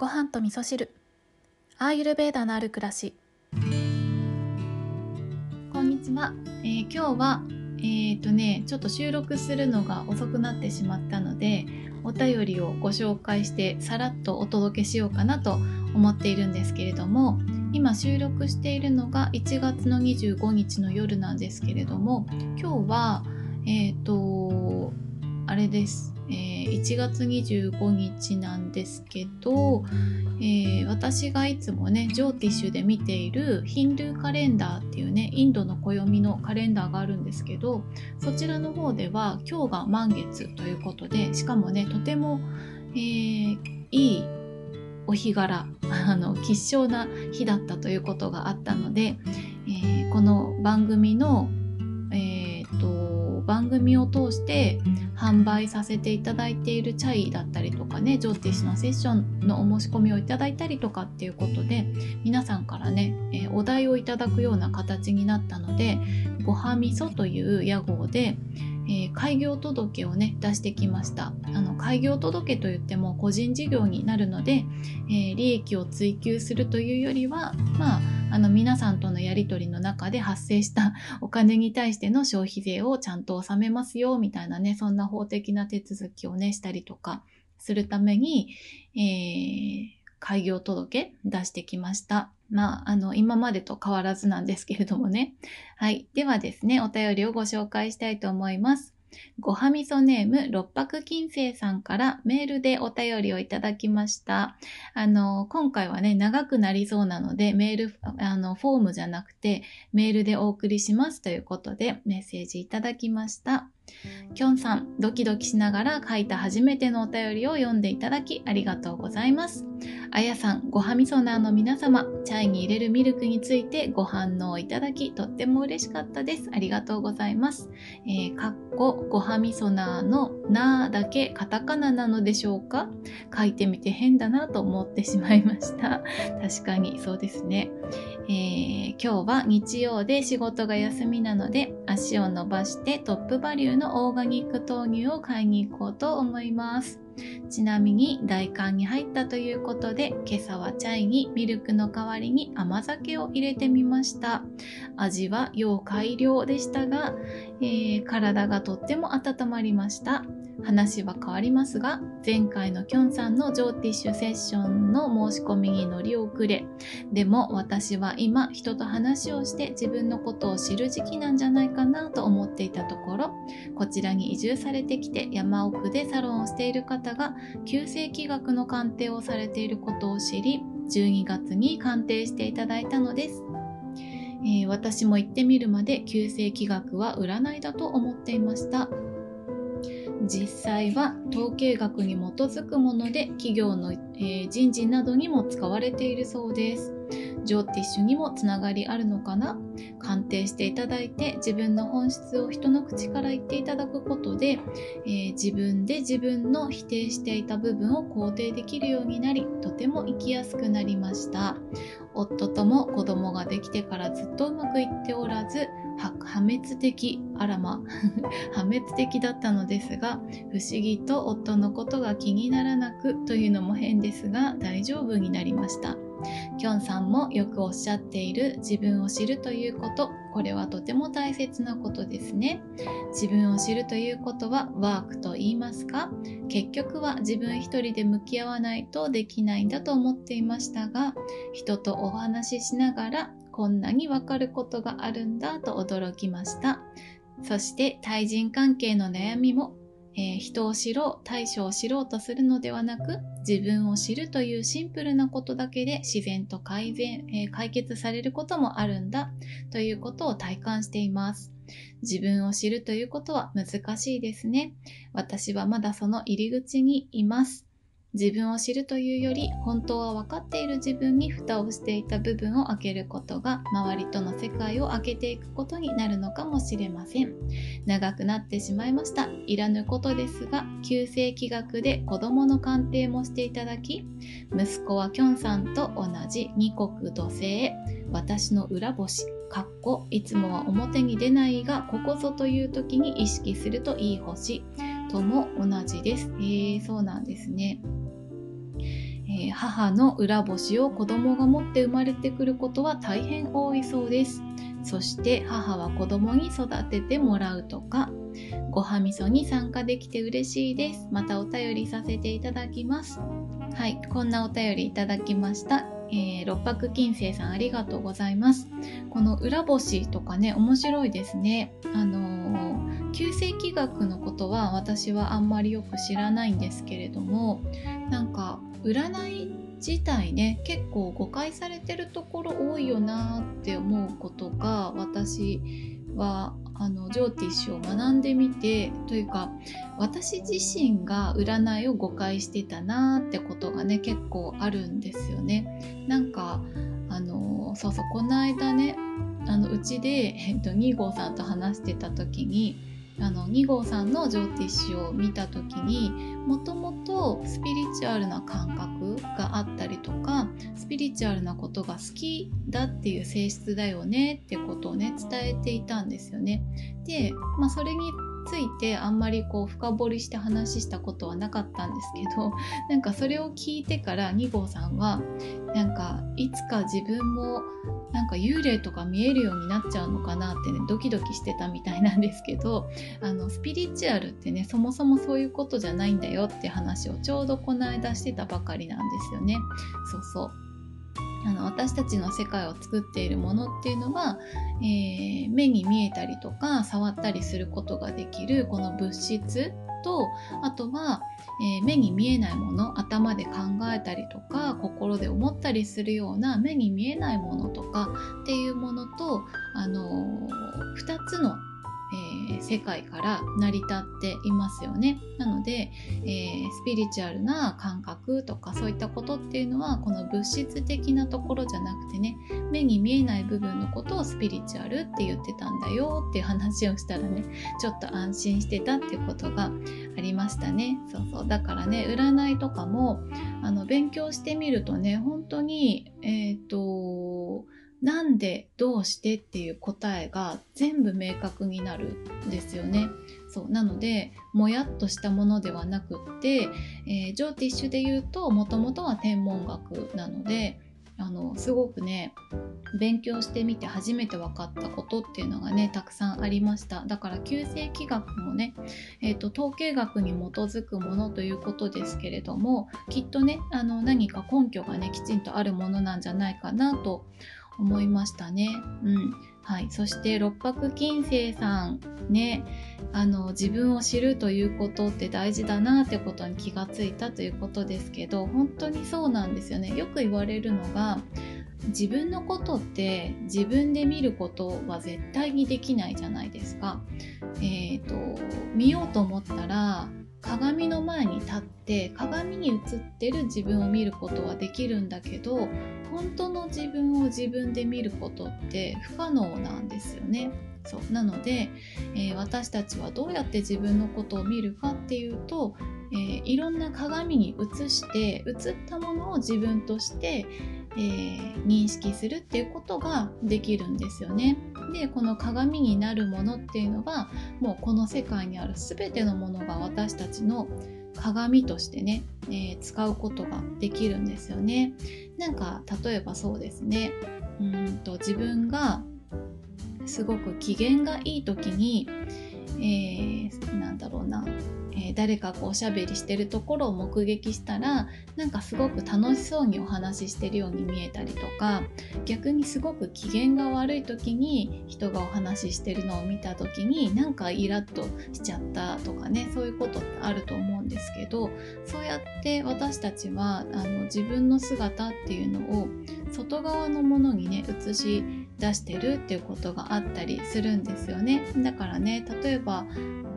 ご飯と味噌汁。アーユルベーダのある暮らし。こんにちは、えー、今日はえっ、ー、とねちょっと収録するのが遅くなってしまったのでお便りをご紹介してさらっとお届けしようかなと思っているんですけれども今収録しているのが1月の25日の夜なんですけれども今日はえっ、ー、とあれです。えー、1月25日なんですけど、えー、私がいつもねジョーティッシュで見ているヒンドゥーカレンダーっていうねインドの暦のカレンダーがあるんですけどそちらの方では今日が満月ということでしかもねとても、えー、いいお日柄 あの吉祥な日だったということがあったので、えー、この番組の、えーと番組を通して販売させていただいているチャイだったりとかねジョーティッシュのセッションのお申し込みをいただいたりとかっていうことで皆さんからね、え、お題をいただくような形になったのでごはみそという屋号で、えー、開業届をね出してきました。あの開業届といっても個人事業になるので、えー、利益を追求するというよりはまああの皆さんとのやり取りの中で発生した お金に対しての消費税をちゃんと納めますよみたいなねそんな法的な手続きをねしたりとかするために、えー、開業届出してきました。まあ、あの、今までと変わらずなんですけれどもね。はい。ではですね、お便りをご紹介したいと思います。ごはみそネーム六白金星さんからメールでお便りをいただきました。あの、今回はね、長くなりそうなので、メール、あの、フォームじゃなくて、メールでお送りしますということで、メッセージいただきました。きょんさん、ドキドキしながら書いた初めてのお便りを読んでいただきありがとうございます。あやさん、ごはみそナーの皆様、チャイに入れるミルクについてご反応いただき、とっても嬉しかったです。ありがとうございます。えー、かっこ、ごはみそナーのなーだけカタカナなのでしょうか？書いてみて変だなと思ってしまいました。確かにそうですね。えー、今日は日曜で仕事が休みなので足を伸ばしてトップバリューののオーガニック豆乳を買いに行こうと思います。ちなみに大寒に入ったということで今朝はチャイにミルクの代わりに甘酒を入れてみました味は要改良でしたが、えー、体がとっても温まりました話は変わりますが前回のきょんさんのジョーティッシュセッションの申し込みに乗り遅れでも私は今人と話をして自分のことを知る時期なんじゃないかなと思っていたところこちらに移住されてきて山奥でサロンをしている方が旧世紀学の鑑定をされていることを知り12月に鑑定していただいたのです。えー、私も行ってみるまで旧世紀学は占いだと思っていました。実際は統計学に基づくもので企業の、えー、人事などにも使われているそうです。ジョーティッシュにもつながりあるのかな？鑑定していただいて自分の本質を人の口から言っていただくことで、えー、自分で自分の否定していた部分を肯定できるようになりとても生きやすくなりました。夫とも子供ができてからずっとうまくいっておらず破滅的あらま破滅的だったのですが不思議と夫のことが気にならなくというのも変ですが大丈夫になりました。きょんさんもよくおっしゃっている自分を知るということ。これはとても大切なことですね。自分を知るということはワークと言いますか。結局は自分一人で向き合わないとできないんだと思っていましたが人とお話ししながらこんなにわかることがあるんだと驚きました。そして対人関係の悩みも、えー、人を知ろう、対処を知ろうとするのではなく、自分を知るというシンプルなことだけで自然と改善、えー、解決されることもあるんだということを体感しています。自分を知るということは難しいですね。私はまだその入り口にいます。自分を知るというより本当は分かっている自分に蓋をしていた部分を開けることが周りとの世界を開けていくことになるのかもしれません。長くなってしまいました。いらぬことですが旧世紀学で子供の鑑定もしていただき息子はきょんさんと同じ二国土星私の裏星かっこいつもは表に出ないがここぞという時に意識するといい星。とも同じです。えー、そうなんですね。ええー、母の裏星を子供が持って生まれてくることは大変多いそうですそして母は子供に育ててもらうとかごはみそに参加できて嬉しいですまたお便りさせていただきますはいこんなお便りいただきましたえー、六白金星さんありがとうございます。この裏星とかね、面白いですね。あのー、旧世紀学のことは私はあんまりよく知らないんですけれども、なんか占い自体ね結構誤解されてるところ多いよなって思うことが私はあのジョーティッシュを学んでみてというか私自身が占いを誤解してたなってことがね結構あるんですよね。なんかあのそうそうこの間ねあのうちで、えっと、2号さんと話してた時にあの2号さんのジョーティッシュを見た時にもともとスピリチュアルな感覚があったりとかスピリチュアルなことが好きだっていう性質だよねってことをね伝えていたんですよね。で、まあ、それについてあんまりこう深掘りして話したことはなかったんですけど なんかそれを聞いてから2号さんはなんかいつか自分もなんか幽霊とか見えるようになっちゃうのかなってねドキドキしてたみたいなんですけど あのスピリチュアルってねそもそもそういうことじゃないんだよって話をちょうどこの間してたばかりなんですよね。そうそうあの私たちの世界を作っているものっていうのは、えー、目に見えたりとか触ったりすることができるこの物質とあとは、えー、目に見えないもの頭で考えたりとか心で思ったりするような目に見えないものとかっていうものと、あのー、2つのえー、世界から成り立っていますよね。なので、えー、スピリチュアルな感覚とかそういったことっていうのはこの物質的なところじゃなくてね目に見えない部分のことをスピリチュアルって言ってたんだよっていう話をしたらねちょっと安心してたっていうことがありましたね。そうそうだからね占いとかもあの勉強してみるとね本当にえっ、ー、となんでどうして？っていう答えが全部明確になるんですよね。そう。なのでもやっとしたものではなくって、えー、ジョーティッシュで言うともともとは天文学なのであのすごくね勉強してみて初めて分かったことっていうのがねたくさんありました。だから旧世紀学もね、えーと、統計学に基づくものということですけれどもきっとねあの何か根拠がねきちんとあるものなんじゃないかなと思いましたね。うんはい、そして六白金星さんねあの自分を知るということって大事だなってことに気がついたということですけど本当にそうなんですよねよく言われるのが自分のことって自分で見ることは絶対にできないじゃないですか。えーと見ようと思ったら鏡の前に立って鏡に映ってる自分を見ることはできるんだけど本当の自分を自分で見ることって不可能なんですよね。そうなので、えー、私たちはどうやって自分のことを見るかっていうと、えー、いろんな鏡に映して映ったものを自分として、えー、認識するっていうことができるんですよね。でこの鏡になるものっていうのはもうこの世界にある全てのものが私たちの鏡としてね、えー、使うことができるんですよね。なんか例えばそうですねうんと自分がすごく機嫌がいい時に、えー、なんだろうなえー、誰かこうおしゃべりしてるところを目撃したらなんかすごく楽しそうにお話ししてるように見えたりとか逆にすごく機嫌が悪い時に人がお話ししてるのを見た時になんかイラッとしちゃったとかねそういうことってあると思うんですけどそうやって私たちはあの自分の姿っていうのを外側のものにね映し出してるっていうことがあったりするんですよね。だからね例えば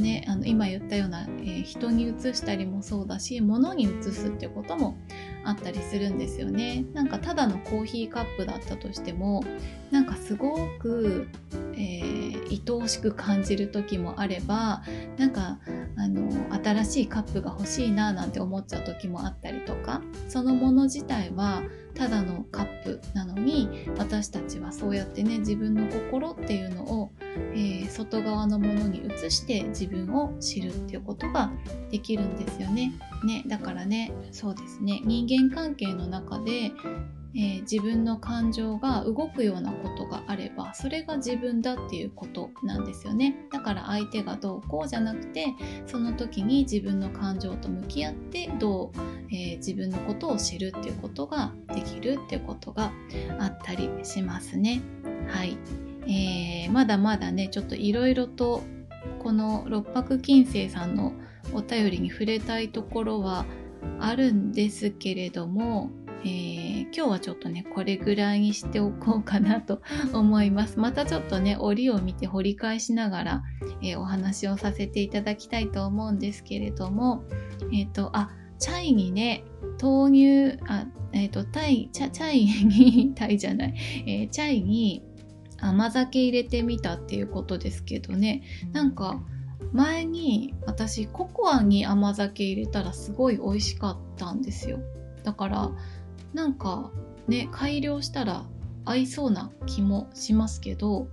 ねあの今言ったような、えー、人に移したりもそうだし物に移すっていうこともあったりするんですよね。なんかただのコーヒーカップだったとしてもなんかすごく、えー、愛おしく感じる時もあればなんかあの新しいカップが欲しいななんて思っちゃう時もあったりとかそのもの自体はただのカップなのに私たちはそうやってね自分の心っていうのを、外側のものに移して自分を知るっていうことができるんですよね。ねだからねそうですね。人間関係の中でえー、自分の感情が動くようなことがあればそれが自分だっていうことなんですよね。だから相手がどうこうじゃなくてその時に自分の感情と向き合ってどう、えー、自分のことを知るっていうことができるっていうことがあったりしますね。はい、えー、まだまだねちょっといろいろとこの六白金星さんのお便りに触れたいところはあるんですけれどもえー、今日はちょっとねこれぐらいにしておこうかなと 思います。またちょっとね折を見て掘り返しながら、えー、お話をさせていただきたいと思うんですけれどもえっ、ー、とあチャイにね豆乳あえっ、とタイチャチャイに タイじゃない、えチャイに甘酒入れてみたっていうことですけどね。なんか前に私ココアに甘酒入れたらすごい美味しかったんですよ。だからなんかね改良したら合いそうな気もしますけど、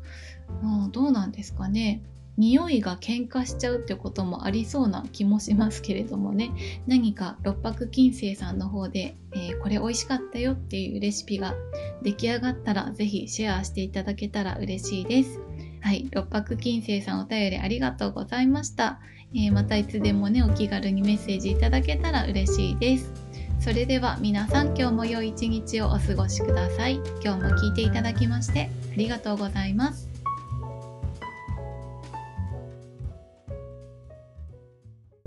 うん、どうなんですかね。匂いが喧嘩しちゃうってこともありそうな気もしますけれどもね。何か六白金星さんの方で、えー、これ美味しかったよっていうレシピが出来上がったら是非シェアしていただけたら嬉しいです。はい。六白金星さんお便りありがとうございました、えー、またいつでもねお気軽にメッセージいただけたら嬉しいです。それでは皆さん今日も良い一日をお過ごしください。今日も聞いていただきましてありがとうございます。